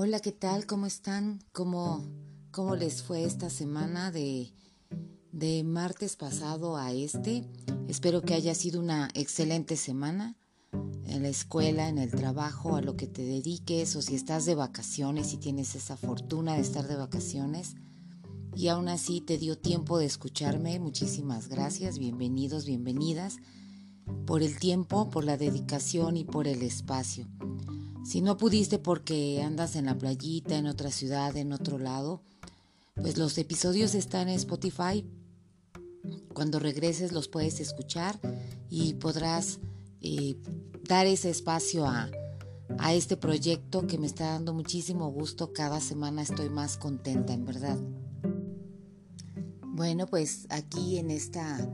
Hola, ¿qué tal? ¿Cómo están? ¿Cómo, cómo les fue esta semana de, de martes pasado a este? Espero que haya sido una excelente semana en la escuela, en el trabajo, a lo que te dediques o si estás de vacaciones y tienes esa fortuna de estar de vacaciones y aún así te dio tiempo de escucharme. Muchísimas gracias, bienvenidos, bienvenidas por el tiempo, por la dedicación y por el espacio. Si no pudiste porque andas en la playita, en otra ciudad, en otro lado, pues los episodios están en Spotify. Cuando regreses los puedes escuchar y podrás eh, dar ese espacio a, a este proyecto que me está dando muchísimo gusto. Cada semana estoy más contenta, en verdad. Bueno, pues aquí en esta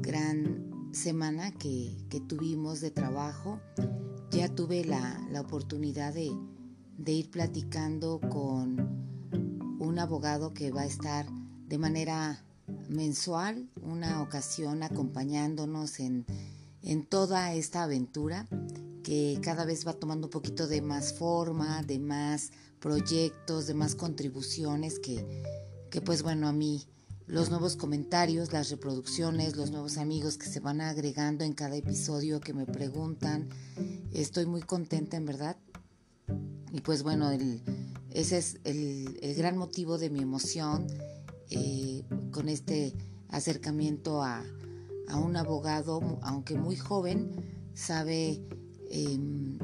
gran semana que, que tuvimos de trabajo, ya tuve la, oportunidad de, ir platicando con un abogado que va a estar de manera mensual, una ocasión acompañándonos en, toda esta aventura que cada vez va tomando un poquito de más forma, de más proyectos, de más contribuciones que, que pues bueno, a mí los nuevos comentarios, las reproducciones, los nuevos amigos que se van agregando en cada episodio que me preguntan. Estoy muy contenta en verdad. Y pues bueno, ese es el, gran motivo de mi emoción eh, con este acercamiento a, un abogado, aunque muy joven, sabe, em,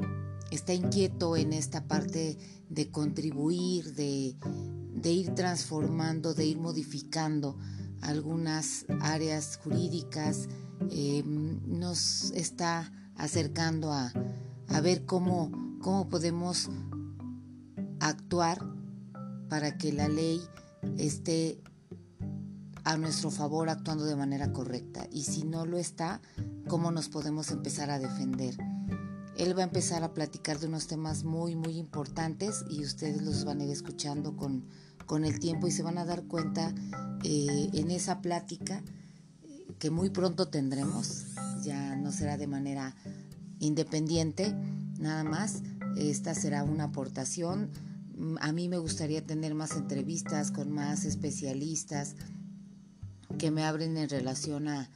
está inquieto en esta parte de contribuir, de, de ir transformando, de ir modificando algunas áreas jurídicas, eh, nos está acercando a, ver cómo, cómo podemos actuar para que la ley esté a nuestro favor actuando de manera correcta. Y si no lo está, cómo nos podemos empezar a defender. Él va a empezar a platicar de unos temas muy, muy importantes y ustedes los van a ir escuchando con, con el tiempo y se van a dar cuenta eh, en esa plática que muy pronto tendremos, ya no será de manera independiente, nada más, esta será una aportación. A mí me gustaría tener más entrevistas con más especialistas que me abren en relación a,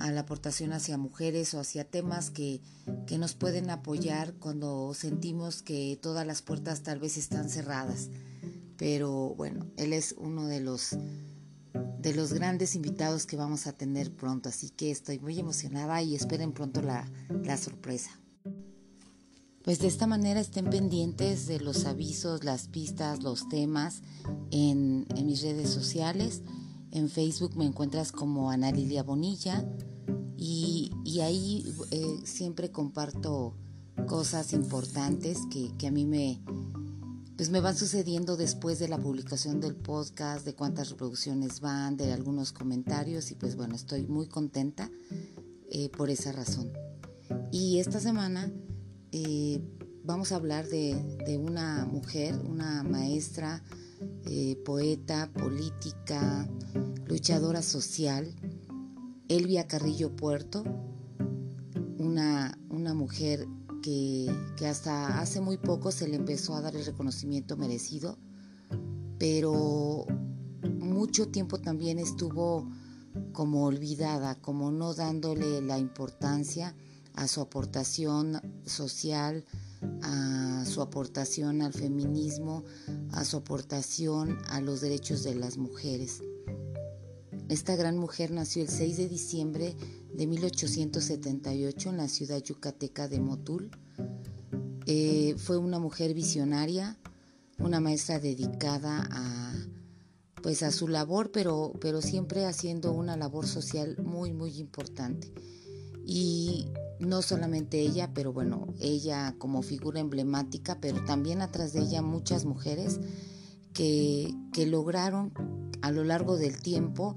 a la aportación hacia mujeres o hacia temas que, que, nos pueden apoyar cuando sentimos que todas las puertas tal vez están cerradas. Pero bueno, él es uno de los de los grandes invitados que vamos a tener pronto, así que estoy muy emocionada y esperen pronto la, la sorpresa. Pues de esta manera estén pendientes de los avisos, las pistas, los temas en, mis redes sociales. En Facebook me encuentras como Ana Lilia Bonilla y, y ahí eh, siempre comparto cosas importantes que, que, a mí me, pues me van sucediendo después de la publicación del podcast, de cuántas reproducciones van, de algunos comentarios y pues bueno, estoy muy contenta eh, por esa razón. Y esta semana eh, vamos a hablar de, una mujer, una maestra, poeta, política, luchadora social, Elvia Carrillo Puerto, una, una mujer que, que, hasta hace muy poco se le empezó a dar el reconocimiento merecido, pero mucho tiempo también estuvo como olvidada, como no dándole la importancia a su aportación social, a su aportación al feminismo, a su aportación a los derechos de las mujeres. Esta gran mujer nació el 6 de diciembre de 1878 en la ciudad yucateca de Motul. Eh, fue una mujer visionaria, una maestra dedicada a, pues a su labor, pero, pero siempre haciendo una labor social muy, muy importante. Y no solamente ella, pero bueno, ella como figura emblemática, pero también atrás de ella muchas mujeres que, lograron a lo largo del tiempo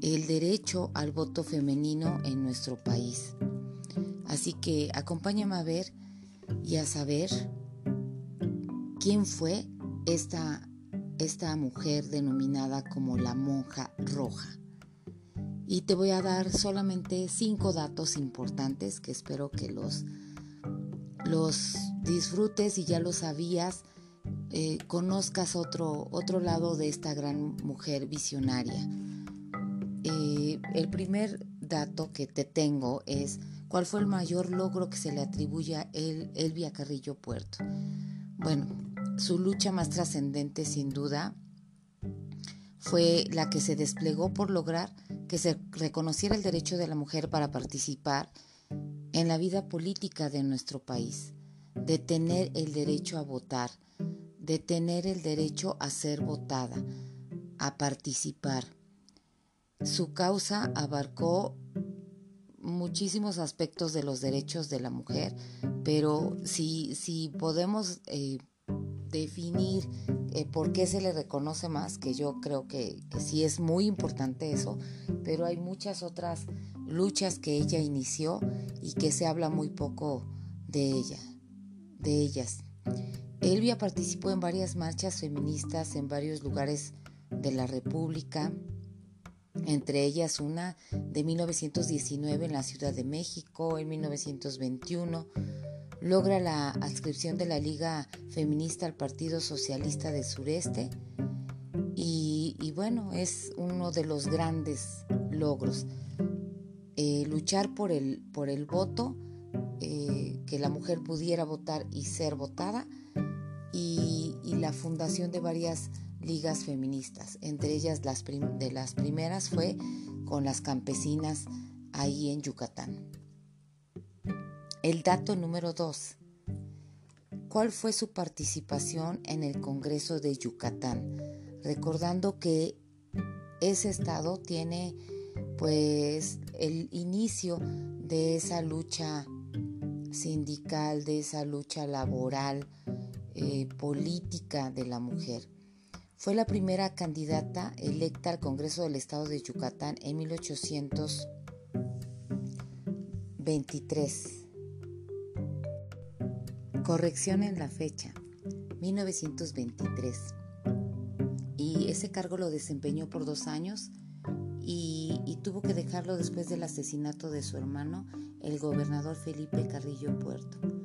el derecho al voto femenino en nuestro país. Así que acompáñame a ver y a saber quién fue esta, esta mujer denominada como la monja roja. Y te voy a dar solamente cinco datos importantes que espero que los, los disfrutes y ya lo sabías eh, conozcas otro, otro lado de esta gran mujer visionaria. Eh, el primer dato que te tengo es cuál fue el mayor logro que se le atribuye a Elvia Carrillo Puerto. Bueno, su lucha más trascendente sin duda fue la que se desplegó por lograr que se reconociera el derecho de la mujer para participar en la vida política de nuestro país, de tener el derecho a votar, de tener el derecho a ser votada, a participar. Su causa abarcó muchísimos aspectos de los derechos de la mujer, pero si, si podemos eh, definir eh, por qué se le reconoce más, que yo creo que, que, sí es muy importante eso, pero hay muchas otras luchas que ella inició y que se habla muy poco de ella, de ellas. Elvia participó en varias marchas feministas en varios lugares de la República, entre ellas una de 1919 en la Ciudad de México, en 1921 logra la adscripción de la Liga Feminista al Partido Socialista del Sureste y, bueno, es uno de los grandes logros. Eh, luchar por el, por el voto, eh, que la mujer pudiera votar y ser votada, y, la fundación de varias ligas feministas. Entre ellas las de las primeras fue con las campesinas ahí en Yucatán. El dato número dos. ¿Cuál fue su participación en el Congreso de Yucatán? Recordando que ese estado tiene pues el inicio de esa lucha sindical, de esa lucha laboral, eh, política de la mujer. Fue la primera candidata electa al Congreso del Estado de Yucatán en 1823. Corrección en la fecha, 1923. Y ese cargo lo desempeñó por dos años y, y, tuvo que dejarlo después del asesinato de su hermano, el gobernador Felipe Carrillo Puerto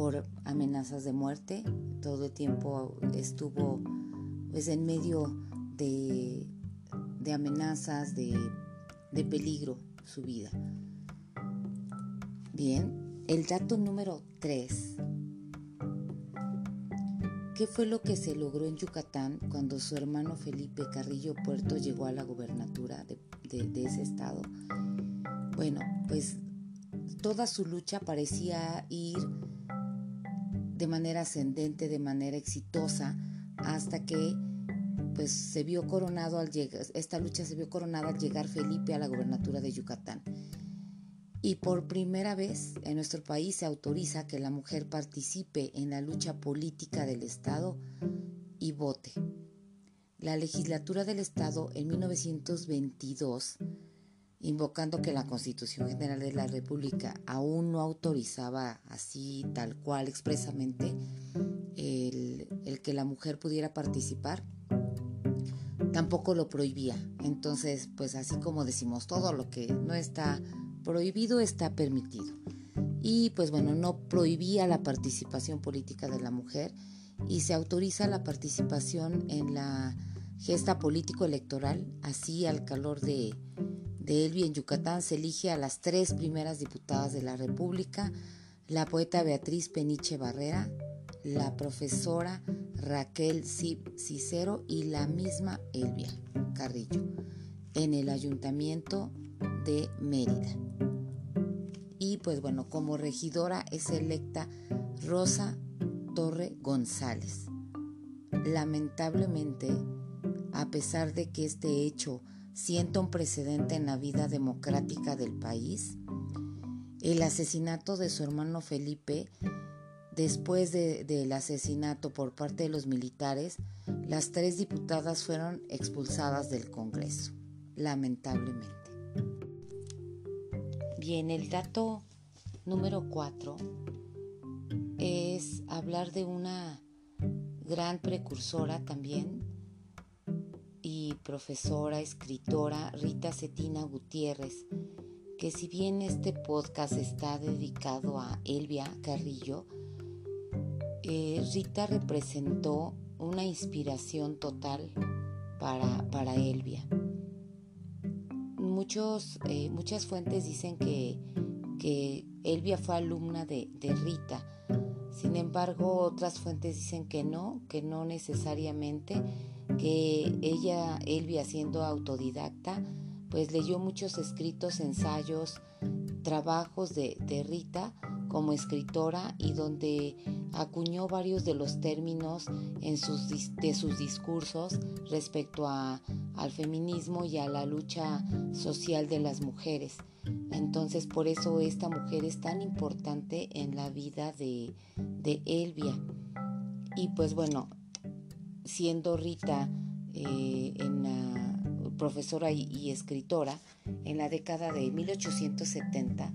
por amenazas de muerte. Todo el tiempo estuvo pues, en medio de, amenazas, de, de peligro su vida. Bien, el dato número 3. ¿Qué fue lo que se logró en Yucatán cuando su hermano Felipe Carrillo Puerto llegó a la gobernatura de, de, ese estado? Bueno, pues toda su lucha parecía ir de manera ascendente, de manera exitosa, hasta que pues se vio coronado al llegar, esta lucha se vio coronada al llegar Felipe a la gobernatura de Yucatán. Y por primera vez en nuestro país se autoriza que la mujer participe en la lucha política del Estado y vote. La legislatura del Estado en 1922 invocando que la Constitución General de la República aún no autorizaba así, tal cual, expresamente, el, que la mujer pudiera participar, tampoco lo prohibía. Entonces, pues así como decimos, todo lo que no está prohibido está permitido. Y pues bueno, no prohibía la participación política de la mujer y se autoriza la participación en la gesta político-electoral, así al calor de de Elvi en Yucatán se elige a las tres primeras diputadas de la República, la poeta Beatriz Peniche Barrera, la profesora Raquel Cicero y la misma Elvia Carrillo en el ayuntamiento de Mérida. Y pues bueno, como regidora es electa Rosa Torre González. Lamentablemente, a pesar de que este hecho sienta un precedente en la vida democrática del país. El asesinato de su hermano Felipe, después del asesinato por parte de los militares, las tres diputadas fueron expulsadas del Congreso, lamentablemente. Bien, el dato número cuatro es hablar de una gran precursora también profesora, escritora Rita Cetina Gutiérrez, que si bien este podcast está dedicado a Elvia Carrillo, que Rita representó una inspiración total para, para Elvia. Muchos, eh, muchas fuentes dicen que, que, Elvia fue alumna de, de Rita. Sin embargo, otras fuentes dicen que no, que no necesariamente, que ella, Elvia siendo autodidacta, pues leyó muchos escritos, ensayos, trabajos de, de Rita como escritora y donde acuñó varios de los términos en sus, de sus discursos respecto a, al feminismo y a la lucha social de las mujeres. Entonces por eso esta mujer es tan importante en la vida de, de Elvia. Y pues bueno, siendo Rita eh, profesora y escritora, en la década de 1870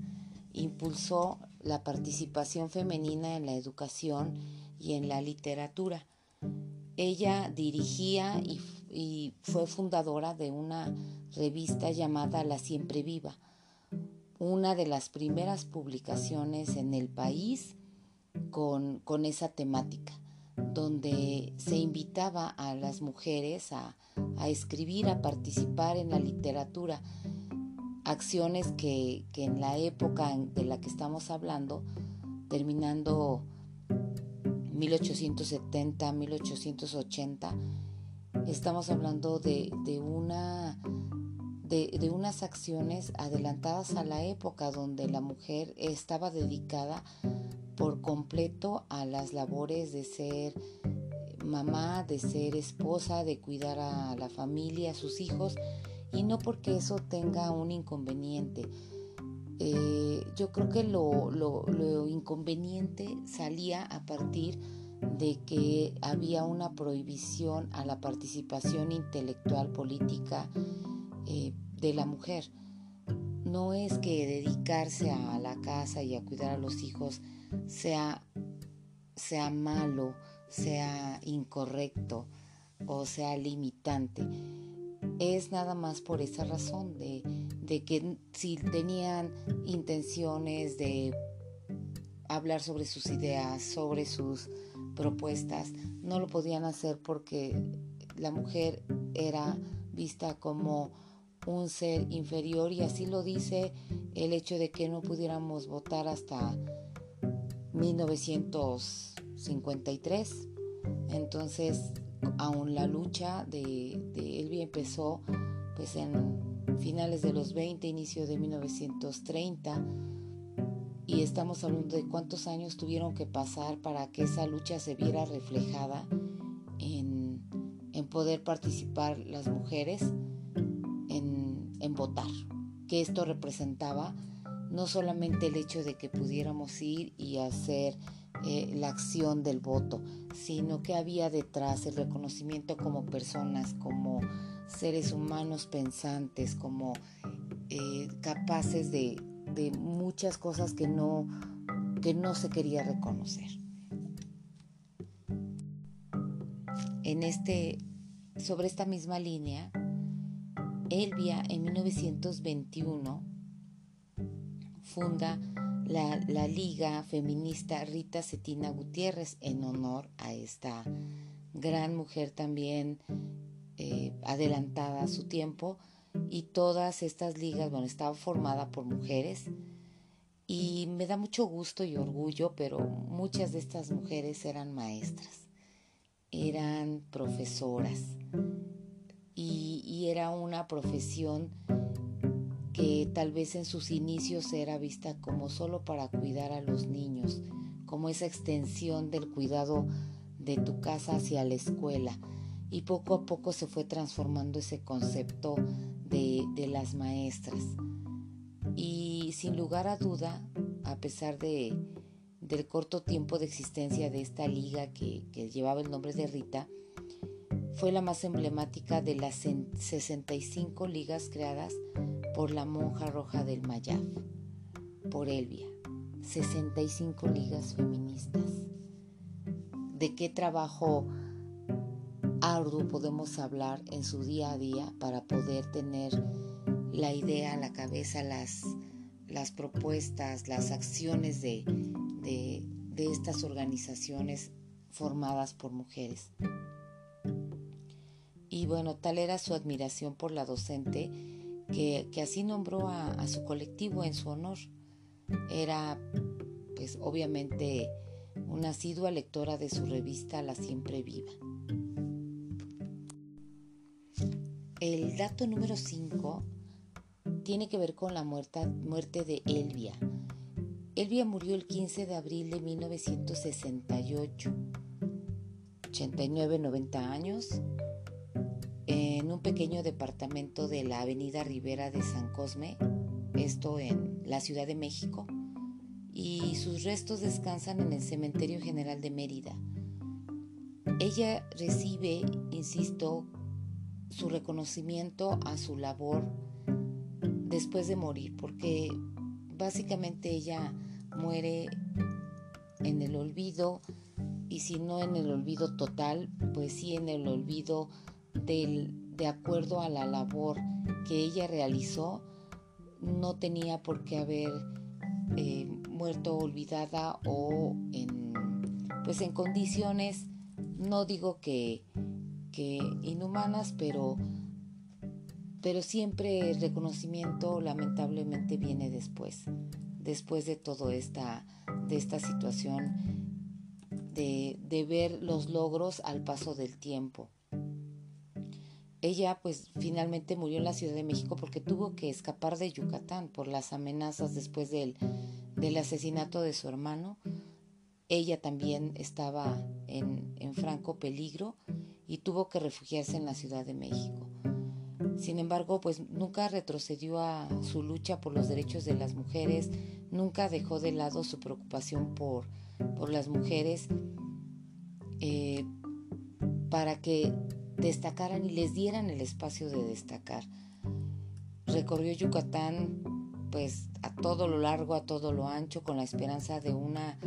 impulsó la participación femenina en la educación y en la literatura. Ella dirigía y, fue fundadora de una revista llamada La Siempre Viva, una de las primeras publicaciones en el país con, esa temática, donde se invitaba a las mujeres a, escribir, a participar en la literatura. Acciones que, en la época de la que estamos hablando, terminando 1870, 1880, estamos hablando de, una, de, de, unas acciones adelantadas a la época donde la mujer estaba dedicada por completo a las labores de ser mamá, de ser esposa, de cuidar a la familia, a sus hijos y no porque eso tenga un inconveniente. Eh, yo creo que lo, inconveniente salía a partir de que había una prohibición a la participación intelectual política eh, de la mujer. No es que dedicarse a la casa y a cuidar a los hijos sea, sea malo, sea incorrecto o sea limitante. Es nada más por esa razón de, que si tenían intenciones de hablar sobre sus ideas, sobre sus propuestas, no lo podían hacer porque la mujer era vista como un ser inferior y así lo dice el hecho de que no pudiéramos votar hasta 1953. Entonces aún la lucha de, de empezó pues en finales de los 20, inicio de 1930 y estamos hablando de cuántos años tuvieron que pasar para que esa lucha se viera reflejada en, poder participar las mujeres en votar, que esto representaba no solamente el hecho de que pudiéramos ir y hacer eh, la acción del voto, sino que había detrás el reconocimiento como personas, como seres humanos pensantes, como eh, capaces de, muchas cosas que no, que no se quería reconocer. En este, sobre esta misma línea, Elvia en 1921 funda la, Liga Feminista Rita Cetina Gutiérrez en honor a esta gran mujer también eh, adelantada a su tiempo. Y todas estas ligas, bueno, estaba formada por mujeres. Y me da mucho gusto y orgullo, pero muchas de estas mujeres eran maestras, eran profesoras. Y era una profesión que tal vez en sus inicios era vista como solo para cuidar a los niños, como esa extensión del cuidado de tu casa hacia la escuela. Y poco a poco se fue transformando ese concepto de, las maestras. Y sin lugar a duda, a pesar de, del corto tiempo de existencia de esta liga que, llevaba el nombre de Rita, fue la más emblemática de las 65 ligas creadas por la monja roja del Mayab, por Elvia, 65 ligas feministas. ¿De qué trabajo arduo podemos hablar en su día a día para poder tener la idea, la cabeza, las, propuestas, las acciones de estas organizaciones formadas por mujeres. Y bueno, tal era su admiración por la docente que, así nombró a, su colectivo en su honor. Era, pues obviamente, una asidua lectora de su revista La Siempre Viva. El dato número 5 tiene que ver con la muerte de Elvia. Elvia murió el 15 de abril de 1968, 89-90 años, en un pequeño departamento de la avenida Rivera de San Cosme, esto en la Ciudad de México, y sus restos descansan en el Cementerio General de Mérida. Ella recibe, insisto, su reconocimiento a su labor después de morir, porque básicamente ella muere en el olvido y si no en el olvido total, pues sí en el olvido de acuerdo a la labor que ella realizó, no tenía por qué haber eh, muerto olvidada o en, pues en condiciones, no digo que, que inhumanas, pero, pero siempre el reconocimiento lamentablemente viene después, después de toda esta, de esta situación de, de ver los logros al paso del tiempo. Ella pues finalmente murió en la Ciudad de México porque tuvo que escapar de Yucatán por las amenazas después del, del asesinato de su hermano. Ella también estaba en, en franco peligro y tuvo que refugiarse en la Ciudad de México. Sin embargo, pues nunca retrocedió a su lucha por los derechos de las mujeres, nunca dejó de lado su preocupación por, por las mujeres eh, para que destacaran y les dieran el espacio de destacar. Recorrió Yucatán pues a todo lo largo, a todo lo ancho, con la esperanza de una,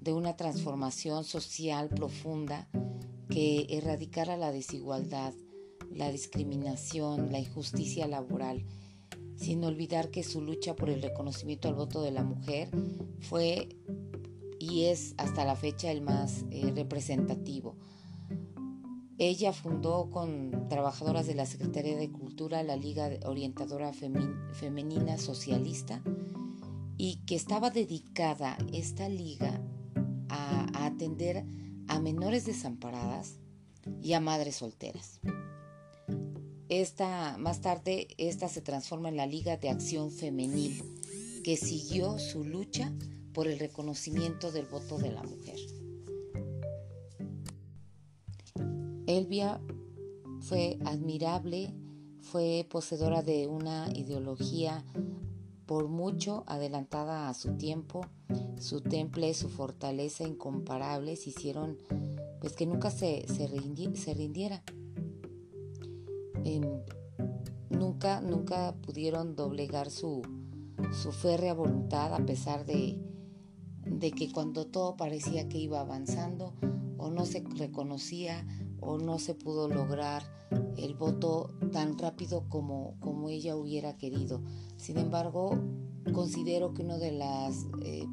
de una transformación social profunda que erradicara la desigualdad, la discriminación, la injusticia laboral, sin olvidar que su lucha por el reconocimiento al voto de la mujer fue y es hasta la fecha el más eh, representativo. Ella fundó con trabajadoras de la Secretaría de Cultura la Liga Orientadora Femenina Socialista y que estaba dedicada esta liga a, atender a menores desamparadas y a madres solteras. Esta, más tarde, esta se transforma en la Liga de Acción Femenil, que siguió su lucha por el reconocimiento del voto de la mujer. Elvia fue admirable, fue poseedora de una ideología por mucho adelantada a su tiempo. Su temple, su fortaleza incomparables hicieron pues que nunca se, se, rindiera. Em, nunca, nunca pudieron doblegar su, su férrea voluntad a pesar de, de que cuando todo parecía que iba avanzando o no se reconocía o no se pudo lograr el voto tan rápido como, como ella hubiera querido. Sin embargo, considero que uno de los eh,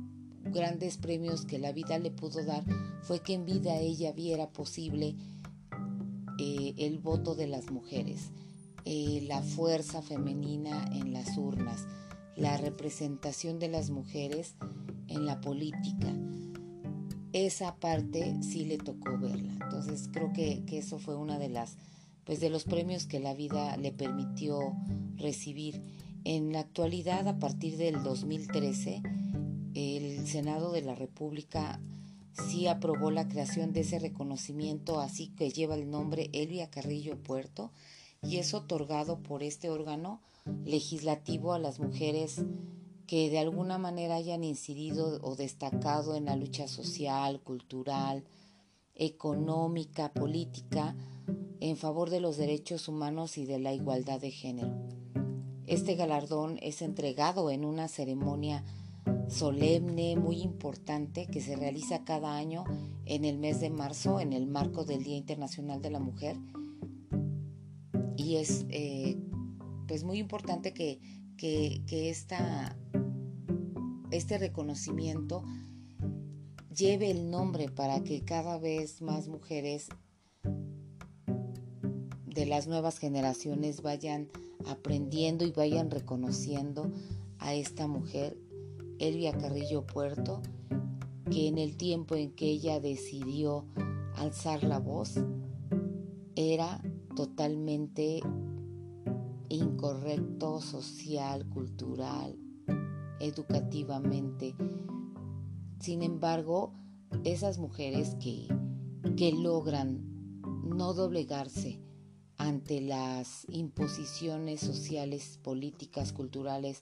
grandes premios que la vida le pudo dar fue que en vida ella viera posible eh, el voto de las mujeres, eh, la fuerza femenina en las urnas, la representación de las mujeres en la política esa parte sí le tocó verla. Entonces creo que, eso fue una de las, pues de los premios que la vida le permitió recibir. En la actualidad, a partir del 2013, el Senado de la República sí aprobó la creación de ese reconocimiento, así que lleva el nombre Elvia Carrillo Puerto, y es otorgado por este órgano legislativo a las mujeres que de alguna manera hayan incidido o destacado en la lucha social, cultural, económica, política, en favor de los derechos humanos y de la igualdad de género. Este galardón es entregado en una ceremonia solemne, muy importante, que se realiza cada año en el mes de marzo, en el marco del Día Internacional de la Mujer. Y es eh, pues muy importante que, que, que esta este reconocimiento lleve el nombre para que cada vez más mujeres de las nuevas generaciones vayan aprendiendo y vayan reconociendo a esta mujer, Elvia Carrillo Puerto, que en el tiempo en que ella decidió alzar la voz, era totalmente incorrecto social, cultural, educativamente. Sin embargo, esas mujeres que, que logran no doblegarse ante las imposiciones sociales, políticas, culturales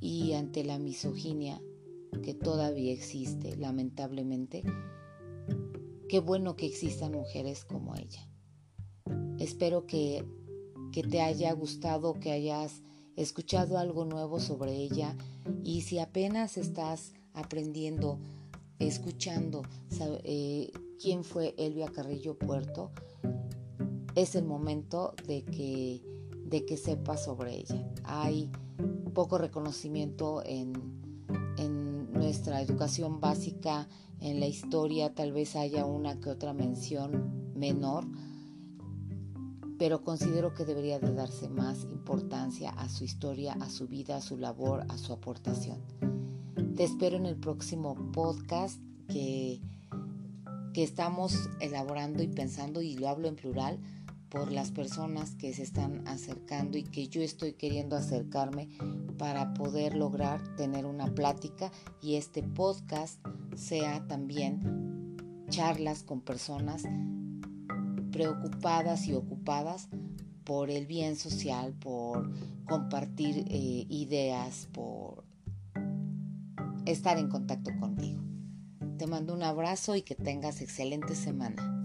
y ante la misoginia que todavía existe, lamentablemente, qué bueno que existan mujeres como ella. Espero que, que te haya gustado, que hayas escuchado algo nuevo sobre ella y si apenas estás aprendiendo, escuchando eh, quién fue Elvia Carrillo Puerto, es el momento de que, de que sepas sobre ella. Hay poco reconocimiento en, en nuestra educación básica, en la historia, tal vez haya una que otra mención menor pero considero que debería de darse más importancia a su historia, a su vida, a su labor, a su aportación. Te espero en el próximo podcast que, que estamos elaborando y pensando, y lo hablo en plural, por las personas que se están acercando y que yo estoy queriendo acercarme para poder lograr tener una plática y este podcast sea también charlas con personas preocupadas y ocupadas por el bien social, por compartir eh, ideas, por estar en contacto contigo. Te mando un abrazo y que tengas excelente semana.